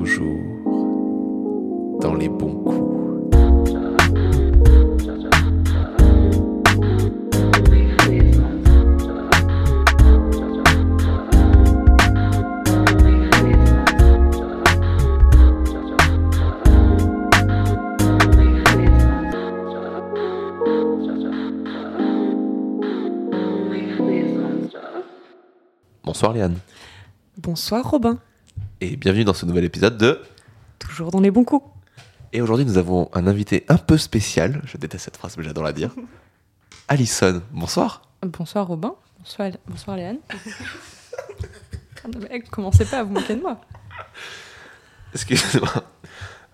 toujours dans les bons coups. Bonsoir Léane Bonsoir Robin, et bienvenue dans ce nouvel épisode de... toujours dans les bons coups. Et aujourd'hui nous avons un invité un peu spécial, je déteste cette phrase mais j'adore la dire. Alison, bonsoir. Bonsoir Robin, bonsoir, bonsoir Léane. Ah, non, mais commencez pas à vous moquer de moi. Excusez-moi.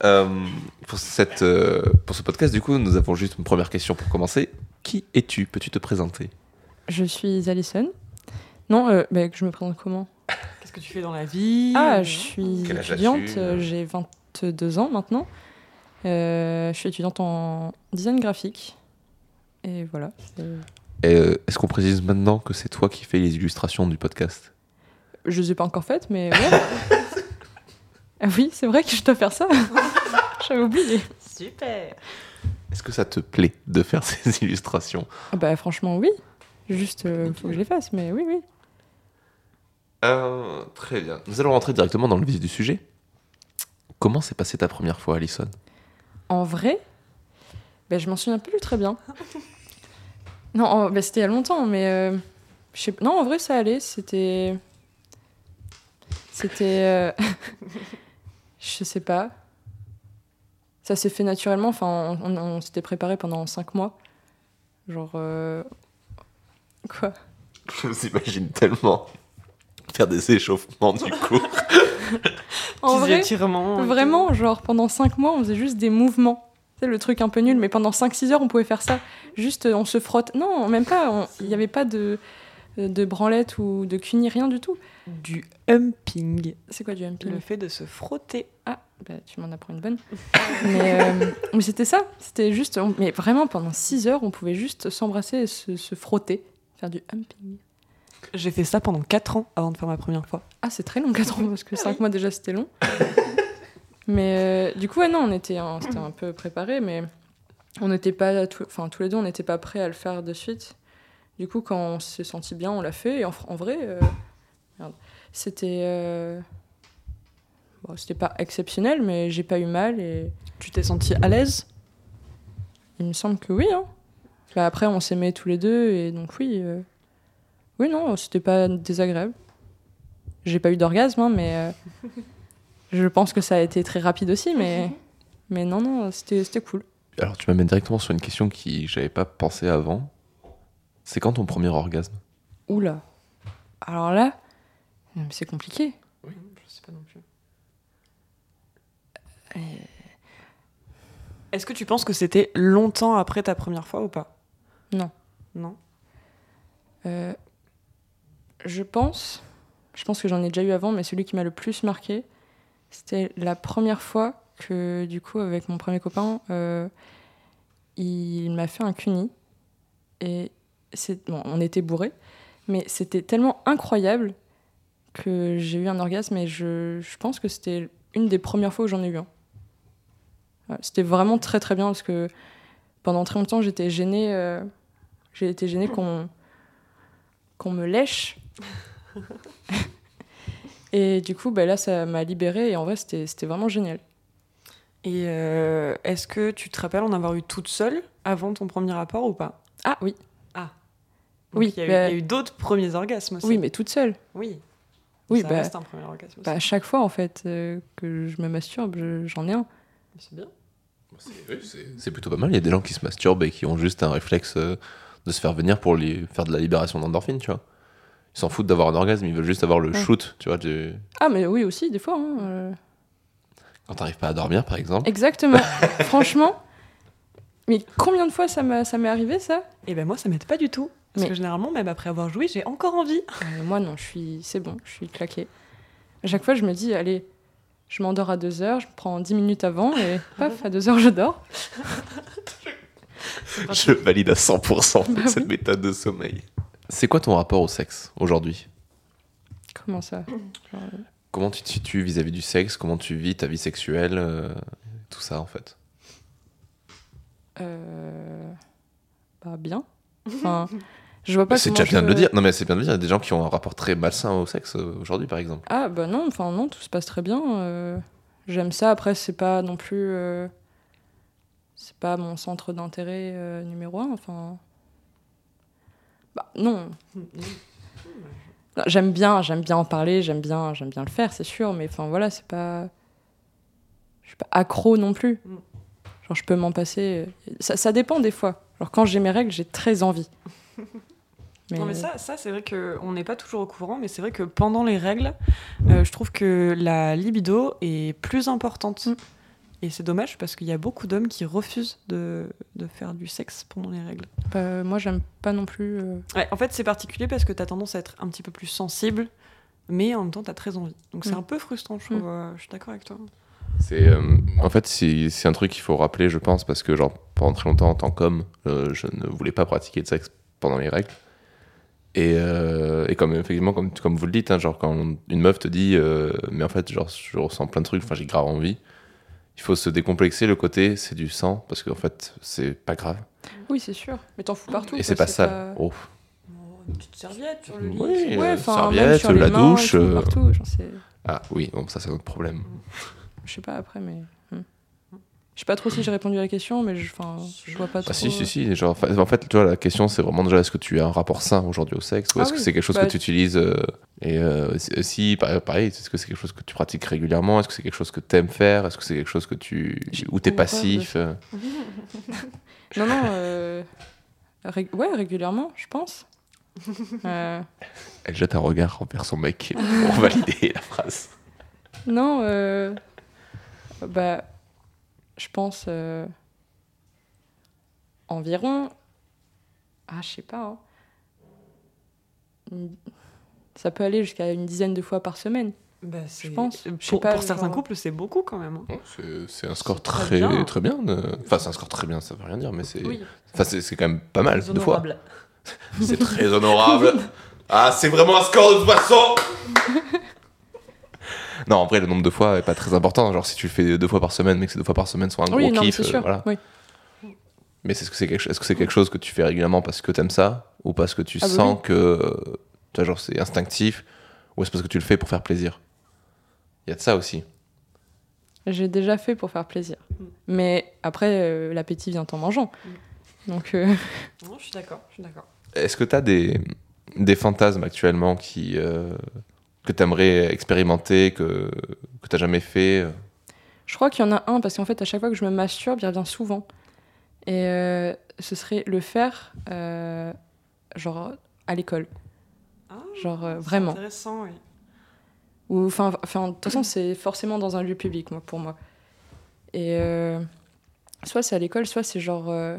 Euh, pour, cette, euh, pour ce podcast, du coup, nous avons juste une première question pour commencer. Qui es-tu? Peux-tu te présenter? Je suis Alison. Non, euh, je me présente comment? Que tu fais dans la vie Ah, je suis Quel étudiante, as-tu euh, j'ai 22 ans maintenant. Euh, je suis étudiante en design graphique. Et voilà. Euh, euh, Est-ce qu'on précise maintenant que c'est toi qui fais les illustrations du podcast? Je les ai pas encore faites, mais ouais. ah oui, c'est vrai que je dois faire ça. J'avais oublié. Super Est-ce que ça te plaît de faire ces illustrations? Ah bah franchement, oui. Juste, il faut que je les fasse, mais oui, oui. Euh, Très bien. Nous allons rentrer directement dans le vif du sujet. Comment s'est passée ta première fois, Alison? En vrai, ben, je m'en souviens plus très bien. Non, en- ben, c'était il y a longtemps, mais euh, je sais- non, en vrai, ça allait. C'était, c'était, euh, je sais pas. Ça s'est fait naturellement. Enfin, on, on- on s'était préparé pendant cinq mois. Genre, euh, quoi? Je vous imagine tellement faire des échauffements du coup. En vrai, étirements Vraiment, genre pendant 5 mois, on faisait juste des mouvements. C'est le truc un peu nul, mais pendant 5-6 heures, on pouvait faire ça. Juste, euh, on se frotte. Non, même pas. Il n'y avait pas de, de branlette ou de cuni, rien du tout. tout. Du humping, C'est quoi du humping? Le fait de se frotter. Ah, bah, tu m'en apprends une bonne. mais euh, mais c'était ça. C'était juste. on- mais vraiment, pendant 6 heures, on pouvait juste s'embrasser et se, se frotter. Faire du humping. J'ai fait ça pendant 4 ans avant de faire ma première fois. Ah, c'est très long, 4 ans, parce que 5 mois déjà, c'était long. mais euh, du coup, ouais, non, on était, un, c'était un peu préparé, mais on n'était pas, tout- enfin, tous les deux, on n'était pas prêts à le faire de suite. Du coup, quand on s'est senti bien, on l'a fait. Et en, vrai, euh, c'était, euh, bon, c'était pas exceptionnel, mais j'ai pas eu mal et Tu t'es senti à l'aise? Il me semble que oui. Hein. Bah, après, on s'aimait tous les deux et donc oui, euh, oui, non, c'était pas désagréable. J'ai pas eu d'orgasme, hein, mais euh, je pense que ça a été très rapide aussi, mais, mais non, non, c'était c'était cool. Alors tu m'amènes directement sur une question qui j'avais pas pensé avant. C'est quand ton premier orgasme? Oula. Alors là, euh, c'est compliqué. Oui, je sais pas non plus. Est-ce que tu penses que c'était longtemps après ta première fois ou pas? Non. Non? Euh, je pense, je pense que j'en ai déjà eu avant, mais celui qui m'a le plus marqué, c'était la première fois que, du coup, avec mon premier copain, euh, il m'a fait un cuni. Et c'est, bon, on était bourrés, mais c'était tellement incroyable que j'ai eu un orgasme et je, je pense que c'était une des premières fois où j'en ai eu un. C'était vraiment très très bien parce que pendant très longtemps j'étais gênée, euh, j'ai été gênée qu'on qu'on me lèche. et du coup, bah, là, ça m'a libérée et en vrai, c'était c'était vraiment génial. Et euh, est-ce que tu te rappelles en avoir eu toute seule avant ton premier rapport ou pas? Ah oui, Donc, Oui, Il y a eu, bah- il y a eu d'autres premiers orgasmes aussi. oui, mais toute seule. Oui. Oui, ça bah, reste un premier orgasme aussi. bah, à chaque fois, en fait, euh, que je me masturbe, je- j'en ai un. C'est bien. C'est plutôt pas mal. Il y a des gens qui se masturbent et qui ont juste un réflexe euh, de se faire venir pour les faire de la libération d'endorphine, tu vois. Ils s'en foutent d'avoir un orgasme, ils veulent juste avoir le Ouais. shoot, tu vois. du- Ah, mais oui, aussi, des fois. hein, euh. Quand t'arrives pas à dormir, par exemple. Exactement. Franchement. Mais combien de fois ça m'est arrivé, ça? Et ben moi, ça m'aide pas du tout. Parce Mais- que généralement, même après avoir joué, j'ai encore envie. Euh, Moi, non, je suis... c'est bon, je suis claquée. À chaque fois, je me dis, allez, je m'endors à 2 heures, je prends 10 minutes avant et paf, à 2 heures, je dors. Je valide à 100% Bah cette oui. méthode de sommeil. C'est quoi ton rapport au sexe aujourd'hui? Comment ça? Genre, comment tu te situes vis-à-vis du sexe? Comment tu vis ta vie sexuelle euh, Tout ça, en fait? Euh, Bah, bien. Enfin, je vois pas C'est déjà bien je- de le dire. Non, mais c'est bien de le dire. Il y a des gens qui ont un rapport très malsain au sexe euh, aujourd'hui, par exemple. Ah, bah non, enfin, non, tout se passe très bien. euh, J'aime ça. Après, c'est pas non plus. C'est pas mon centre d'intérêt numéro un. Enfin. Bah, non. J'aime bien, j'aime bien en parler, j'aime bien, j'aime bien le faire, c'est sûr, mais enfin voilà, c'est pas. Je suis pas accro non plus. Genre, je peux m'en passer. Ça, ça dépend des fois. Genre, quand j'ai mes règles, j'ai très envie. Mais, Non mais ça, ça c'est vrai qu'on n'est pas toujours au courant, mais c'est vrai que pendant les règles, euh, je trouve que la libido est plus importante. Mm. Et c'est dommage parce qu'il y a beaucoup d'hommes qui refusent de, de faire du sexe pendant les règles. bah, moi, j'aime pas non plus. euh, Ouais, en fait, c'est particulier parce que tu as tendance à être un petit peu plus sensible, mais en même temps, tu as très envie. Donc c'est Mm. un peu frustrant, je trouve. euh, je suis d'accord avec toi. C'est, euh, en fait, c'est c'est un truc qu'il faut rappeler, je pense, parce que genre, pendant très longtemps, en tant qu'homme, euh, je ne voulais pas pratiquer de sexe pendant les règles. Et, euh, et comme, effectivement, comme, comme vous le dites, hein, genre, quand une meuf te dit, euh, mais en fait, genre, je ressens plein de trucs, enfin, j'ai grave envie, il faut se décomplexer le côté, c'est du sang, parce qu'en fait, c'est pas grave. Oui, c'est sûr. Mais t'en fous partout. et c'est pas sale. Oh. une petite serviette sur le lit. Oui, Ouais, euh, serviette, sur les la mains douche. euh, partout. Genre, c'est- Ah oui, bon, ça, c'est notre problème. Je sais pas après, mais. Je sais pas trop si j'ai répondu à la question, mais je, je vois pas trop. Ah si, si, euh, si. Genre, fa- en fait, tu vois, la question, c'est vraiment déjà, est-ce que tu as un rapport sain aujourd'hui au sexe Ou Ah est-ce que oui. c'est quelque chose Bah, que tu utilises euh, Et euh, si- pareil, est-ce que c'est quelque chose que tu pratiques régulièrement? Est-ce que c'est quelque chose que tu aimes faire? Est-ce que c'est quelque chose que tu... Ou t'es de passif? euh Non, non. euh, ré- Ouais, régulièrement, je pense. Euh, Elle jette un regard envers son mec pour valider la phrase. Non, euh, bah, je pense euh, environ, ah, je sais pas, hein. Une- ça peut aller jusqu'à une dizaine de fois par semaine. Bah, c'est- pense. Pour, Je sais pas, pour certains genre- couples, c'est beaucoup quand même. hein. C'est- un score très très, bien. très bien. de- Enfin, c'est un score très bien, ça veut rien dire, mais c'est Oui, enfin, c'est quand même pas mal, très deux fois. honorable. C'est très honorable. Ah, c'est vraiment un score de toute façon Non, en vrai, le nombre de fois est pas très important. Genre, si tu le fais deux fois par semaine, mais que ces deux fois par semaine sont un gros oui, non, mais kiff, c'est euh, sûr. voilà. Oui. Mais est-ce que c'est quelque, est-ce que c'est quelque chose que tu fais régulièrement parce que t'aimes ça Ou parce que tu Ah bah sens que euh, tu vois, genre, c'est instinctif Ou est-ce parce que tu le fais pour faire plaisir? Il y a de ça aussi. J'ai déjà fait pour faire plaisir. Mais après, euh, l'appétit vient en mangeant. Donc, euh, Non, je suis d'accord, je suis d'accord. Est-ce que tu as des, des fantasmes actuellement qui, euh, que tu aimerais expérimenter, que, que tu jamais fait euh je crois qu'il y en a un, parce qu'en fait, à chaque fois que je me masturbe, il revient souvent. Et euh, ce serait le faire, euh, genre, à l'école. Ah, Genre, euh, c'est vraiment. intéressant, oui. Ou, enfin, enfin, de toute façon, c'est forcément dans un lieu public, moi, pour moi. Et euh, soit c'est à l'école, soit c'est genre, euh,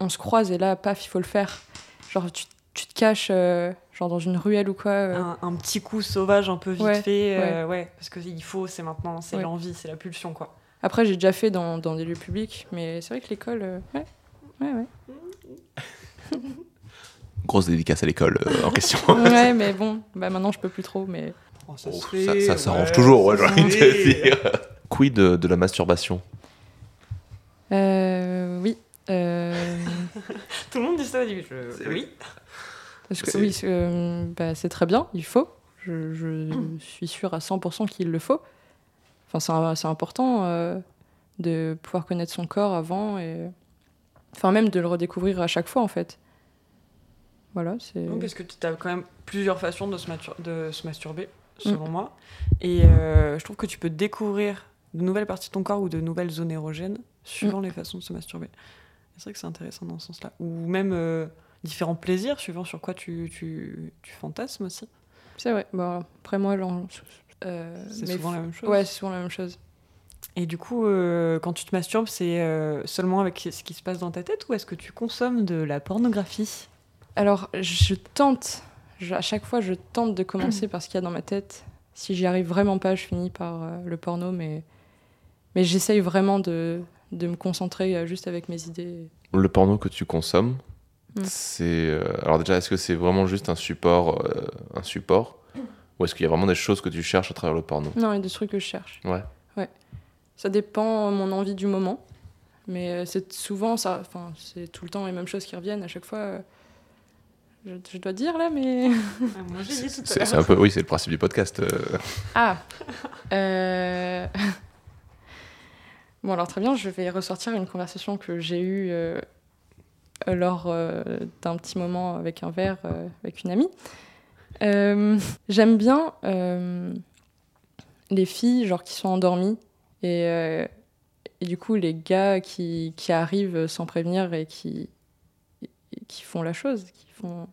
on se croise et là, paf, il faut le faire. Genre, tu, tu te caches, euh, genre dans une ruelle ou quoi. euh. Un, un petit coup sauvage un peu vite Ouais, fait, euh, ouais. parce qu'il faut, c'est maintenant, c'est Ouais. l'envie, c'est la pulsion, quoi. Après, j'ai déjà fait dans, dans des lieux publics, mais c'est vrai que l'école, euh, ouais. Ouais, ouais. Grosse dédicace à l'école euh, en question. ouais, mais bon, bah maintenant, je peux plus trop, mais. Oh, ça, Oh, se fait, ça, ça s'arrange ouais, toujours, j'ai envie de dire. Quid de, de la masturbation? Euh, oui. Euh, Tout le monde dit ça au début. je- C'est- Oui. Parce que, C'est- oui, c'est, euh, bah, c'est très bien, il faut. Je, je suis sûre à 100% qu'il le faut. Enfin, c'est, important euh, de pouvoir connaître son corps avant et. Enfin, même de le redécouvrir à chaque fois, en fait. Voilà, c'est. Parce que tu as quand même plusieurs façons de se, matur- de se masturber, Mm. selon moi. Et euh, je trouve que tu peux découvrir de nouvelles parties de ton corps ou de nouvelles zones érogènes suivant les façons de se masturber. C'est vrai que c'est intéressant dans ce sens-là. Ou même euh, différents plaisirs suivant sur quoi tu, tu, tu fantasmes aussi. C'est vrai. Bon, après, moi, euh, C'est souvent f- la même chose. Ouais, c'est souvent la même chose. Et du coup, euh, quand tu te masturbes, c'est euh, seulement avec ce qui se passe dans ta tête ou est-ce que tu consommes de la pornographie? Alors, je tente, je- à chaque fois, je tente de commencer par ce qu'il y a dans ma tête. Si j'y arrive vraiment pas, je finis par euh, le porno, mais, mais j'essaye vraiment de, de me concentrer euh, juste avec mes idées. Le porno que tu consommes, Mm. c'est. euh, alors, déjà, est-ce que c'est vraiment juste un support, euh, un support Ou est-ce qu'il y a vraiment des choses que tu cherches à travers le porno? Non, il y a des trucs que je cherche. Ouais. Ça dépend de mon envie du moment. Mais euh, c'est souvent ça. Enfin, c'est tout le temps les mêmes choses qui reviennent à chaque fois. euh, Je, je dois dire là, mais. Ah, moi, j'ai dit tout à C'est l'heure. c'est un peu, oui, c'est le principe du podcast. euh. Ah Euh, Bon, alors très bien, je vais ressortir une conversation que j'ai eue euh, lors euh, d'un petit moment avec un verre euh, avec une amie. Euh, J'aime bien euh, les filles genre qui sont endormies et, euh, et du coup les gars qui, qui arrivent sans prévenir et qui, et qui font la chose, qui font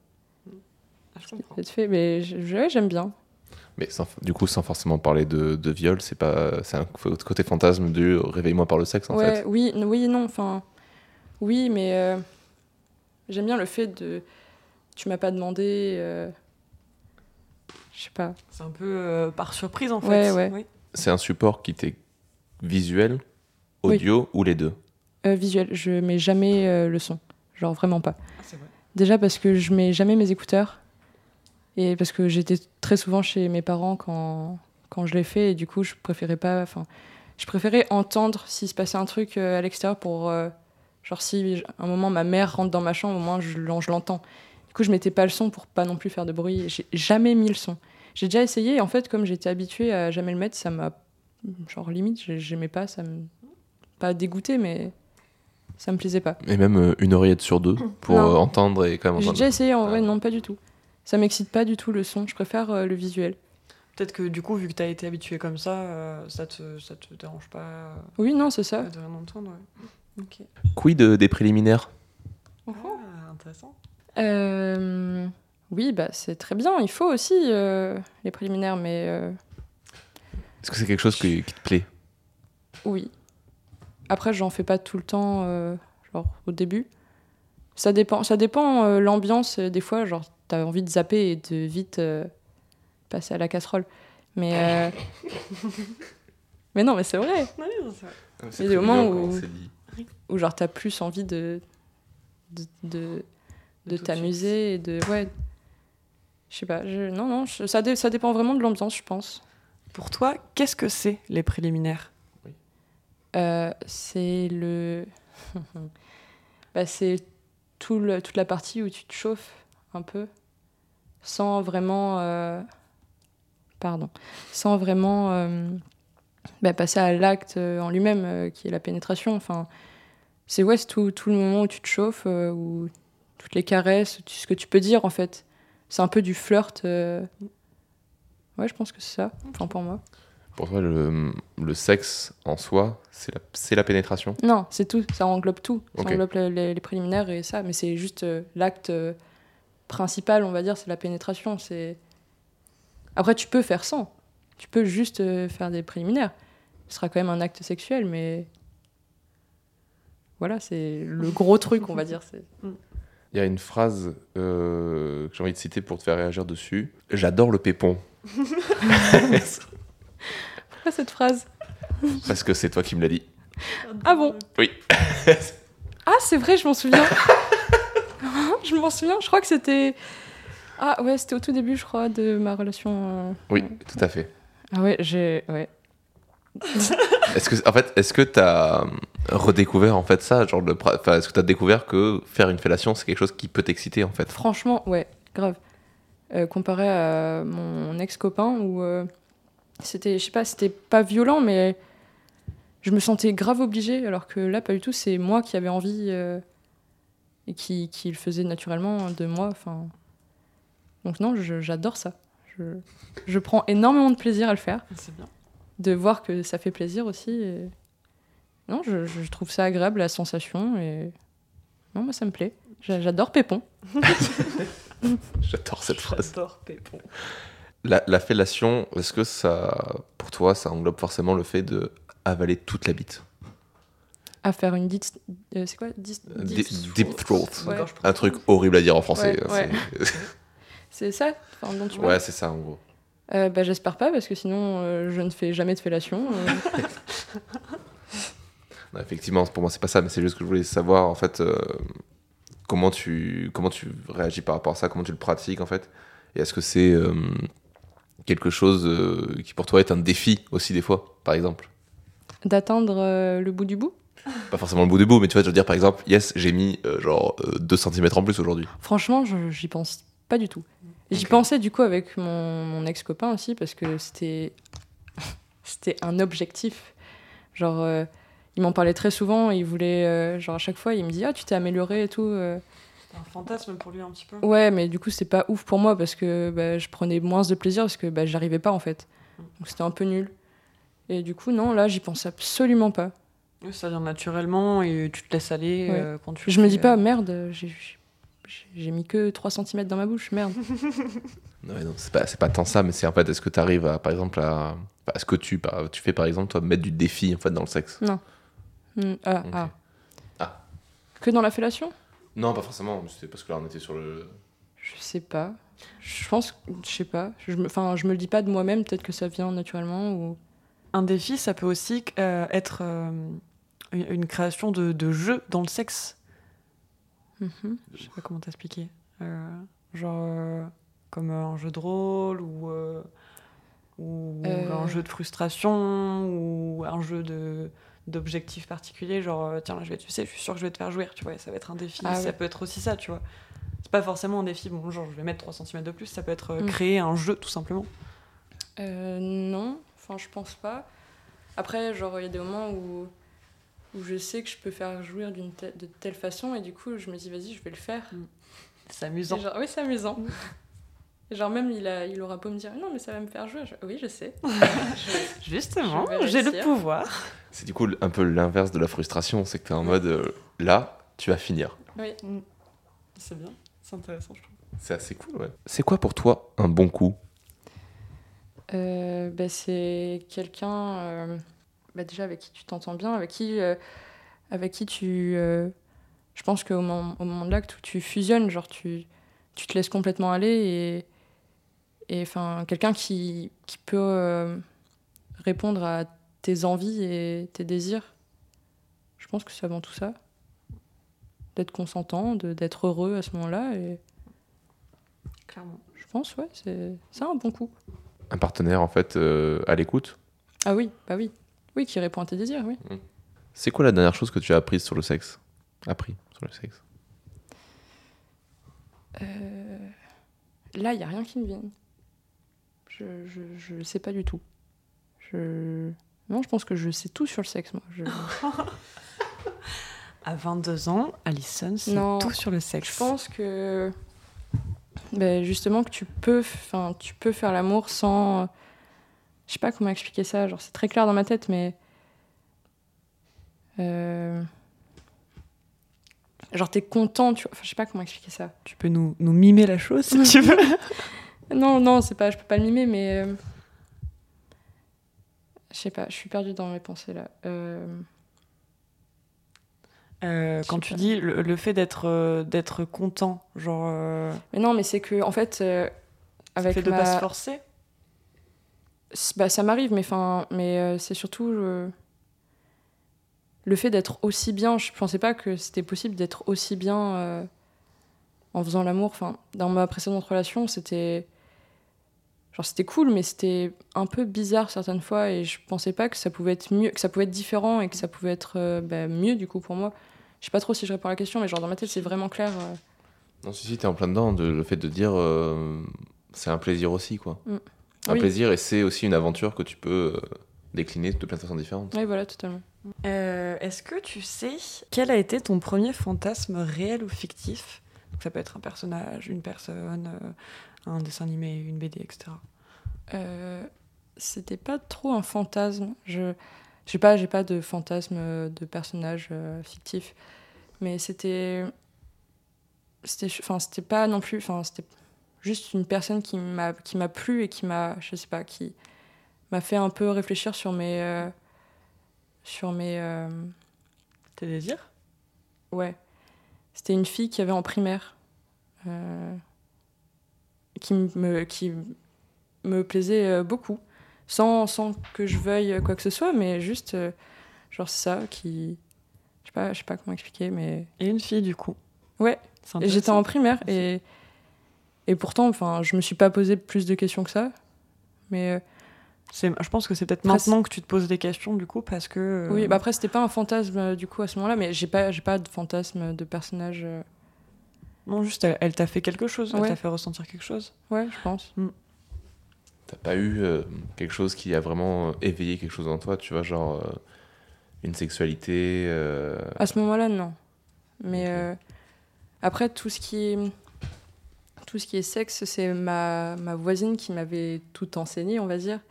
Ah, je comprends. vite fait. Mais ouais, j'aime bien. Mais sans- du coup, sans forcément parler de, de viol, c'est pas, c'est un côté fantasme du réveille-moi par le sexe en ouais, fait. oui, oui, non, enfin, oui, mais euh, j'aime bien le fait de, tu m'as pas demandé, euh, je sais pas. C'est un peu euh, par surprise en Ouais, fait. ouais. Oui. C'est un support qui t'est visuel, audio ou les deux? Euh, visuel, je mets jamais euh, le son, genre vraiment pas. Ah, c'est vrai. Déjà parce que je mets jamais mes écouteurs et parce que j'étais très souvent chez mes parents quand, quand je l'ai fait et du coup je préférais pas, enfin, je préférais entendre s'il se passait un truc euh, à l'extérieur pour, euh, genre si j- un moment ma mère rentre dans ma chambre, au moins je, l'en- je l'entends. Du coup je mettais pas le son pour pas non plus faire de bruit. J'ai jamais mis le son. J'ai déjà essayé et en fait comme j'étais habituée à jamais le mettre, ça m'a, genre limite, j'ai- j'aimais pas, ça me, pas dégoûté mais ça me plaisait pas. Et même euh, une oreillette sur deux pour Non. euh, entendre et quand même J'ai déjà essayé, en vrai, non, pas du tout. Ça m'excite pas du tout le son, je préfère euh, le visuel. Peut-être que du coup, vu que t'as été habitué comme ça, euh, ça, te, ça te dérange pas Oui, non, c'est ça. de rien entendre. Ouais. Ok. Quid de- des préliminaires? Ah, intéressant. Euh, oui, bah, c'est très bien, il faut aussi euh, les préliminaires, mais euh, Est-ce que c'est quelque chose qui, qui te plaît? Oui. Après, j'en fais pas tout le temps, euh, genre au début. Ça dépend, ça dépend euh, l'ambiance, euh, des fois, genre, t'as envie de zapper et de vite euh, passer à la casserole. Mais, euh, mais non, mais c'est vrai. Oui, c'est vrai. C'est Il y a des très moments mignon où- quand où genre t'as plus envie de de, de, t'amuser et de ouais. Je sais pas je, non non je- ça, dé- ça dépend vraiment de l'ambiance je pense. Pour toi, qu'est-ce que c'est les préliminaires? Euh, c'est le bah, c'est tout le, toute la partie où tu te chauffes un peu sans vraiment euh, pardon sans vraiment euh, bah, passer à l'acte euh, en lui-même euh, qui est la pénétration enfin c'est ouais c'est tout, tout le moment où tu te chauffes euh, où toutes les caresses tu- ce que tu peux dire en fait c'est un peu du flirt euh. ouais je pense que c'est ça enfin pour moi Pour toi, le, le sexe en soi, c'est la, c'est la pénétration? Non, c'est tout, ça englobe tout. Ça englobe les, les- préliminaires et ça, mais c'est juste euh, l'acte euh, principal, on va dire, c'est la pénétration. C'est Après, tu peux faire sans. Tu peux juste euh, faire des préliminaires. Ce sera quand même un acte sexuel, mais. Voilà, c'est le gros truc, on va dire. c'est- Il y a une phrase euh, que j'ai envie de citer pour te faire réagir dessus. J'adore le pépon. Pourquoi cette phrase? Parce que c'est toi qui me l'as dit. Ah bon? Oui. Ah, c'est vrai, je m'en souviens. je m'en souviens, je crois que c'était. Ah ouais, c'était au tout début, je crois, de ma relation. euh, Oui, tout à fait. Ah ouais, j'ai. Ouais. Est-ce que, en fait, est-ce que t'as redécouvert en fait ça, genre le, enfin, est-ce que t'as découvert que faire une fellation c'est quelque chose qui peut t'exciter en fait? Franchement, ouais, grave. Euh, comparé à mon ex-copain où euh, c'était, je sais pas, c'était pas violent, mais je me sentais grave obligée, alors que là, pas du tout. C'est moi qui avais envie euh, et qui, qui le faisait naturellement de moi. Enfin, donc non, j'adore ça. Je, je prends énormément de plaisir à le faire, C'est bien. de voir que ça fait plaisir aussi. et- Non, je, je trouve ça agréable la sensation et non, moi ça me plaît. J'a- J'adore Pépon. J'adore cette phrase. J'adore Pépon. La, la fellation, est-ce que ça, pour toi, ça englobe forcément le fait de avaler toute la bite? À faire une dit euh, c'est quoi? Euh, Deep, deep throat. Ouais. Un truc horrible à dire en français. Ouais, c'est- c'est ça enfin, dont tu Ouais, c'est ça en gros. Euh, bah, j'espère pas parce que sinon euh, je ne fais jamais de fellation euh. Non, effectivement, pour moi, c'est pas ça, mais c'est juste que je voulais savoir en fait comment tu comment tu réagis par rapport à ça, comment tu le pratiques en fait, et est-ce que c'est quelque chose qui pour toi est un défi aussi des fois, par exemple? D'atteindre euh, le bout du bout? Pas forcément le bout du bout, mais tu vois, je veux dire par exemple, yes, j'ai mis genre 2 cm en plus aujourd'hui. Franchement, je- j'y pense pas du tout. J'y pensais du coup avec mon, mon ex-copain aussi parce que c'était c'était un objectif. Genre, euh, il m'en parlait très souvent. Il voulait, euh, genre à chaque fois, il me dit ah tu t'es amélioré et tout. euh. C'est un fantasme pour lui un petit peu. Ouais, mais du coup c'est pas ouf pour moi parce que bah, je prenais moins de plaisir parce que bah, j'arrivais pas en fait. Donc c'était un peu nul. Et du coup non, là j'y pense absolument pas. Ça vient naturellement et tu te laisses aller Ouais. euh, quand tu Je me dis pas merde, j'ai j'ai mis que 3 cm dans ma bouche, merde. Non, c'est pas, c'est pas tant ça, mais c'est en fait, est-ce que tu arrives à, par exemple, à. bah, Est-ce que tu, par- tu fais par exemple, toi, mettre du défi en fait dans le sexe? Hmm, ah, ah. Ah. Que dans la fellation? Non, pas forcément, c'était parce que là on était sur le. Je sais pas. Je pense, je sais pas. Je me, enfin, je me le dis pas de moi-même. Peut-être que ça vient naturellement ou. Un défi, ça peut aussi euh, être euh, une, une création de, de jeu dans le sexe. Mhm. Je sais pas comment t'expliquer. Euh, genre euh, comme euh, un jeu de rôle ou, ou un jeu de frustration ou un jeu de d'objectifs particuliers genre tiens là je vais te sucer je suis sûr que je vais te faire jouir tu vois ça va être un défi Ah ça ouais. peut être aussi ça tu vois c'est pas forcément un défi bon genre je vais mettre 3 cm de plus ça peut être Mm. créer un jeu tout simplement Euh, non, enfin, je pense pas. Après, genre, il y a des moments où où je sais que je peux faire jouir d'une te- de telle façon et du coup, je me dis vas-y, je vais le faire. c'est Et amusant genre, oui, c'est amusant. Et genre même il a, il aura beau me dire non mais ça va me faire jouer. Je- oui, je sais. Je- justement j'ai le pouvoir C'est du coup un peu l'inverse de la frustration, c'est que t'es en mode euh, là, tu vas finir. oui. c'est bien c'est intéressant je trouve C'est assez cool, ouais. C'est quoi pour toi un bon coup? Euh, bah, c'est quelqu'un euh, bah, déjà avec qui tu t'entends bien, avec qui, euh, avec qui tu. euh, je pense qu'au moment, au moment de l'acte où tu fusionnes, genre tu, tu te laisses complètement aller et. et, enfin, quelqu'un qui, qui peut euh, répondre à tes envies et tes désirs. Je pense que c'est avant tout ça. D'être consentant, de- d'être heureux à ce moment-là. Et clairement je pense, ouais, c'est c'est un bon coup. Un partenaire en fait euh, à l'écoute Ah oui, bah oui. Oui, qui répond à tes désirs, oui. C'est quoi la dernière chose que tu as apprise sur le sexe? Appris sur le sexe? Euh, Là, il n'y a rien qui me vienne. Je, je, je sais pas du tout. Je... Non, je pense que je sais tout sur le sexe, moi. Je, à 22 ans Alison c'est Non. tout sur le sexe je pense que... ben, justement, que tu peux, enfin, tu peux faire l'amour sans... Je sais pas comment expliquer ça. Genre, c'est très clair dans ma tête, mais... Euh... Genre, t'es content, tu vois. Enfin, je sais pas comment expliquer ça. Tu peux nous, nous mimer la chose si tu veux. Non, non, c'est pas, je peux pas le mimer, mais. euh, Je sais pas, je suis perdue dans mes pensées là. Euh, Euh, quand tu dis le, le fait d'être euh, d'être content, genre euh, Mais non, mais c'est que, en fait, euh, le avec fait de ma... pas se forcer. Bah, ça m'arrive, mais, mais euh, c'est surtout euh, le fait d'être aussi bien. Je pensais pas que c'était possible d'être aussi bien euh, en faisant l'amour. Enfin, dans ma précédente relation, c'était. Genre, c'était cool, mais c'était un peu bizarre certaines fois, et je pensais pas que ça pouvait être mieux, que ça pouvait être différent et que ça pouvait être euh, bah, mieux du coup pour moi. Je sais pas trop si je réponds à la question, mais genre dans ma tête, c'est vraiment clair. Non, si, si, t'es en plein dedans, de, le fait de dire c'est un plaisir aussi, quoi. Mm. Un Oui. plaisir et c'est aussi une aventure que tu peux euh, décliner de plein de façons différentes. Oui, voilà, totalement. Euh, Est-ce que tu sais quel a été ton premier fantasme réel ou fictif? Donc, Ça peut être un personnage, une personne, euh, un dessin animé, une BD, etc. Euh, c'était pas trop un fantasme. Je j'ai pas j'ai pas de fantasme de personnage euh, fictif, mais c'était c'était enfin c'était pas non plus enfin c'était juste une personne qui m'a qui m'a plu et qui m'a je sais pas qui m'a fait un peu réfléchir sur mes euh, sur mes euh, Tes désirs? Ouais. C'était une fille qui avait en primaire. euh, qui, me, qui me plaisait beaucoup. Sans, sans que je veuille quoi que ce soit, mais juste, genre, ça qui. Je sais pas, je sais pas comment expliquer, mais. Et une fille, du coup? Ouais, j'étais en primaire et, et pourtant, enfin, je me suis pas posé plus de questions que ça. Mais euh, C'est- Je pense que c'est peut-être Après, maintenant que tu te poses des questions, du coup, parce que. euh, oui, bah après, c'était pas un fantasme euh, du coup à ce moment-là, mais j'ai pas, j'ai pas de fantasme de personnage. Non, juste, elle, elle t'a fait quelque chose, elle t'a fait ressentir quelque chose. Ouais, je pense. T'as pas eu euh, quelque chose qui a vraiment éveillé quelque chose en toi, tu vois, genre euh, une sexualité. euh, À ce moment-là, non. Mais euh, après, tout ce qui est, tout ce qui est sexe, c'est ma, ma voisine qui m'avait tout enseigné, on va dire.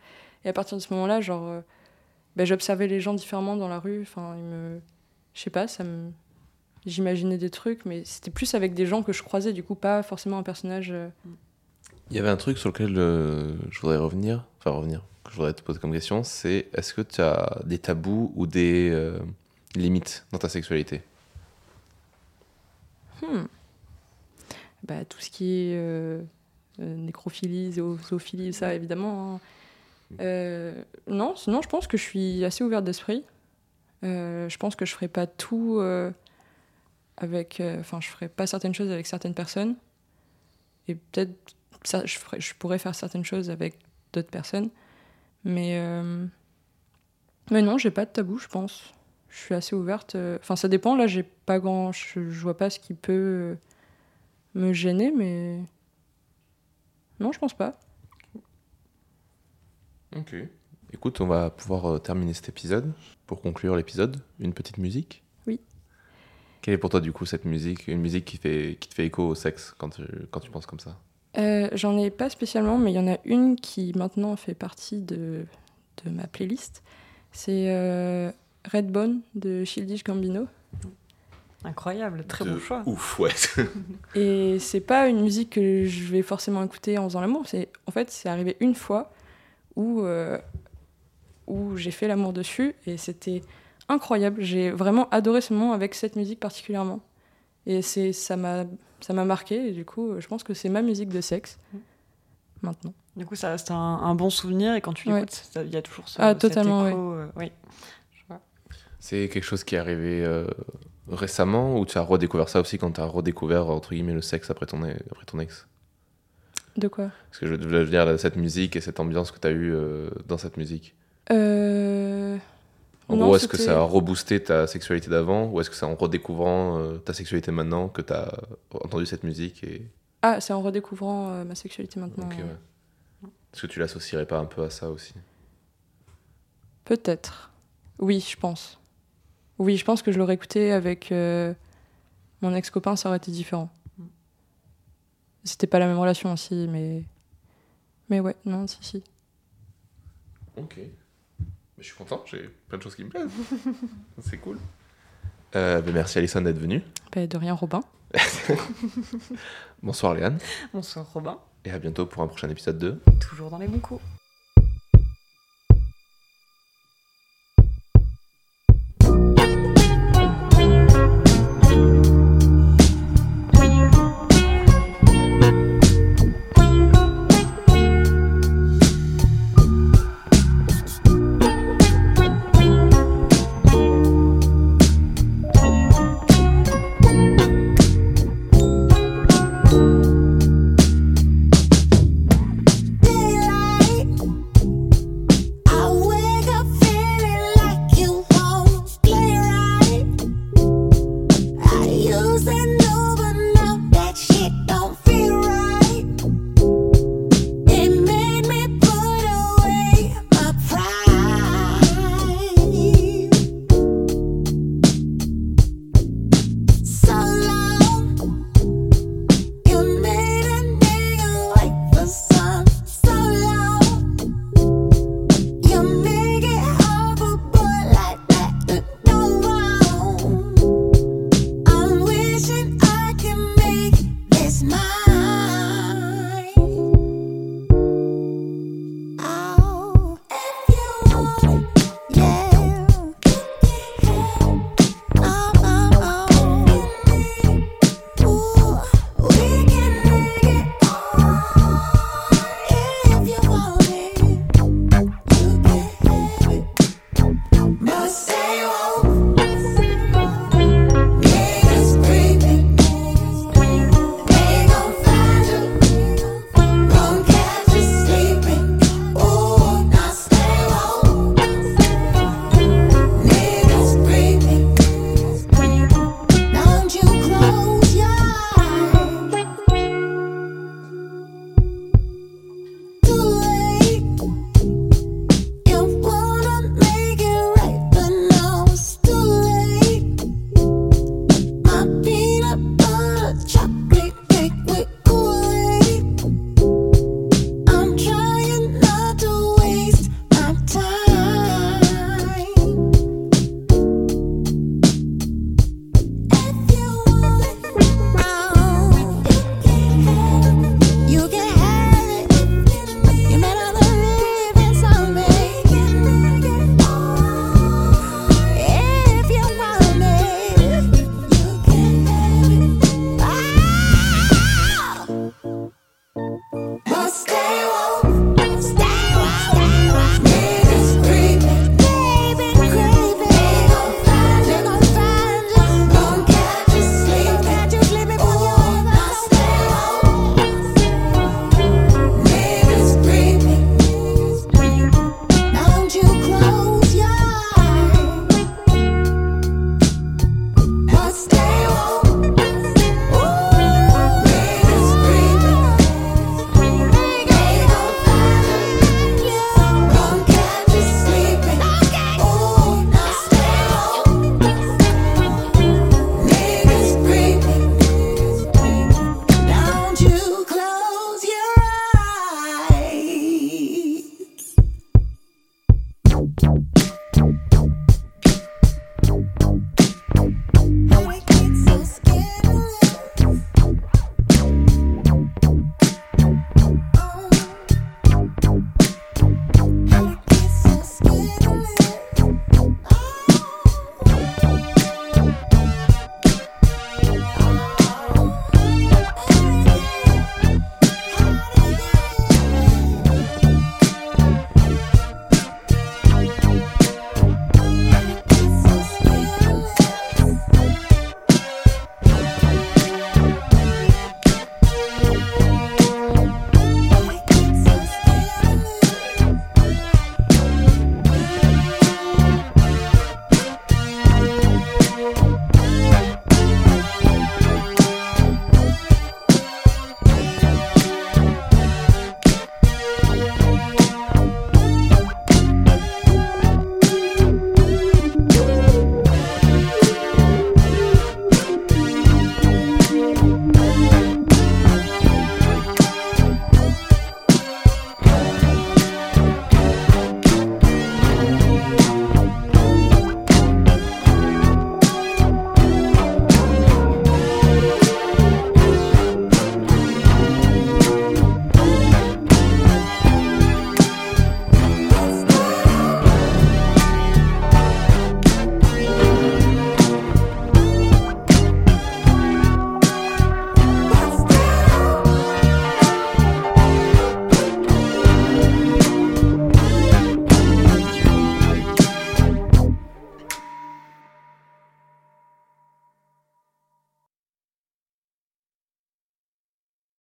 Et à partir de ce moment-là, genre, euh, ben, j'observais les gens différemment dans la rue. Enfin, ils me, je sais pas, ça me, j'imaginais des trucs, mais c'était plus avec des gens que je croisais, du coup, pas forcément un personnage. euh, Il y avait un truc sur lequel euh, je voudrais revenir, enfin revenir, que je voudrais te poser comme question, c'est est-ce que tu as des tabous ou des euh, limites dans ta sexualité? Hmm. Bah, tout ce qui est euh, euh, nécrophilie, zoophilie, ça évidemment. hein. Euh, non, sinon je pense que je suis assez ouverte d'esprit. Euh, je pense que je ferai pas tout avec. Enfin, je ferai pas certaines choses avec certaines personnes. Et peut-être ça, je, ferai- je pourrais faire certaines choses avec d'autres personnes. Mais, mais non, j'ai pas de tabou, je pense. Je suis assez ouverte. Enfin, ça dépend. Là, j'ai pas grand. Je, je vois pas ce qui peut me gêner, mais. Non, je pense pas. Ok. Écoute, on va pouvoir euh, terminer cet épisode. Pour conclure l'épisode, une petite musique Oui. Quelle est pour toi du coup cette musique? Une musique qui, fait, qui te fait écho au sexe quand tu, quand tu penses comme ça? Euh, J'en ai pas spécialement, mais il y en a une qui maintenant fait partie de, de ma playlist. C'est euh, Redbone de Childish Gambino. Incroyable, très bon choix. Ouf, ouais. Et c'est pas une musique que je vais forcément écouter en faisant l'amour. C'est en fait c'est arrivé une fois où euh, où j'ai fait l'amour dessus et c'était incroyable. J'ai vraiment adoré ce moment avec cette musique particulièrement. Et c'est ça m'a ça m'a marqué et du coup je pense que c'est ma musique de sexe maintenant. Du coup, ça reste un, un bon souvenir et quand tu Ouais. l'écoutes, il y a toujours ce, Ah, cet totalement, écho, euh, oui. C'est quelque chose qui est arrivé euh, récemment ou tu as redécouvert ça aussi quand tu as redécouvert entre guillemets le sexe après ton, e- après ton ex? De quoi? Parce que je veux dire, cette musique et cette ambiance que tu as eue euh, dans cette musique. Euh... En Non, gros, est-ce que ça a reboosté ta sexualité d'avant ou est-ce que c'est en redécouvrant euh, ta sexualité maintenant que tu as entendu cette musique et... Ah, c'est en redécouvrant euh, ma sexualité maintenant. Ok, euh, ouais. Est-ce que tu l'associerais pas un peu à ça aussi? Peut-être. Oui, je pense. Oui, je pense que je l'aurais écouté avec euh, mon ex-copain, ça aurait été différent. C'était pas la même relation aussi, mais. Mais ouais, non, si, si. Ok. Mais je suis content, j'ai plein de choses qui me plaisent. c'est cool. Euh, ben merci Alison d'être venue. Bah, de rien, Robin. Bonsoir Léane. Bonsoir Robin, Et à bientôt pour un prochain épisode de toujours dans les bons coups.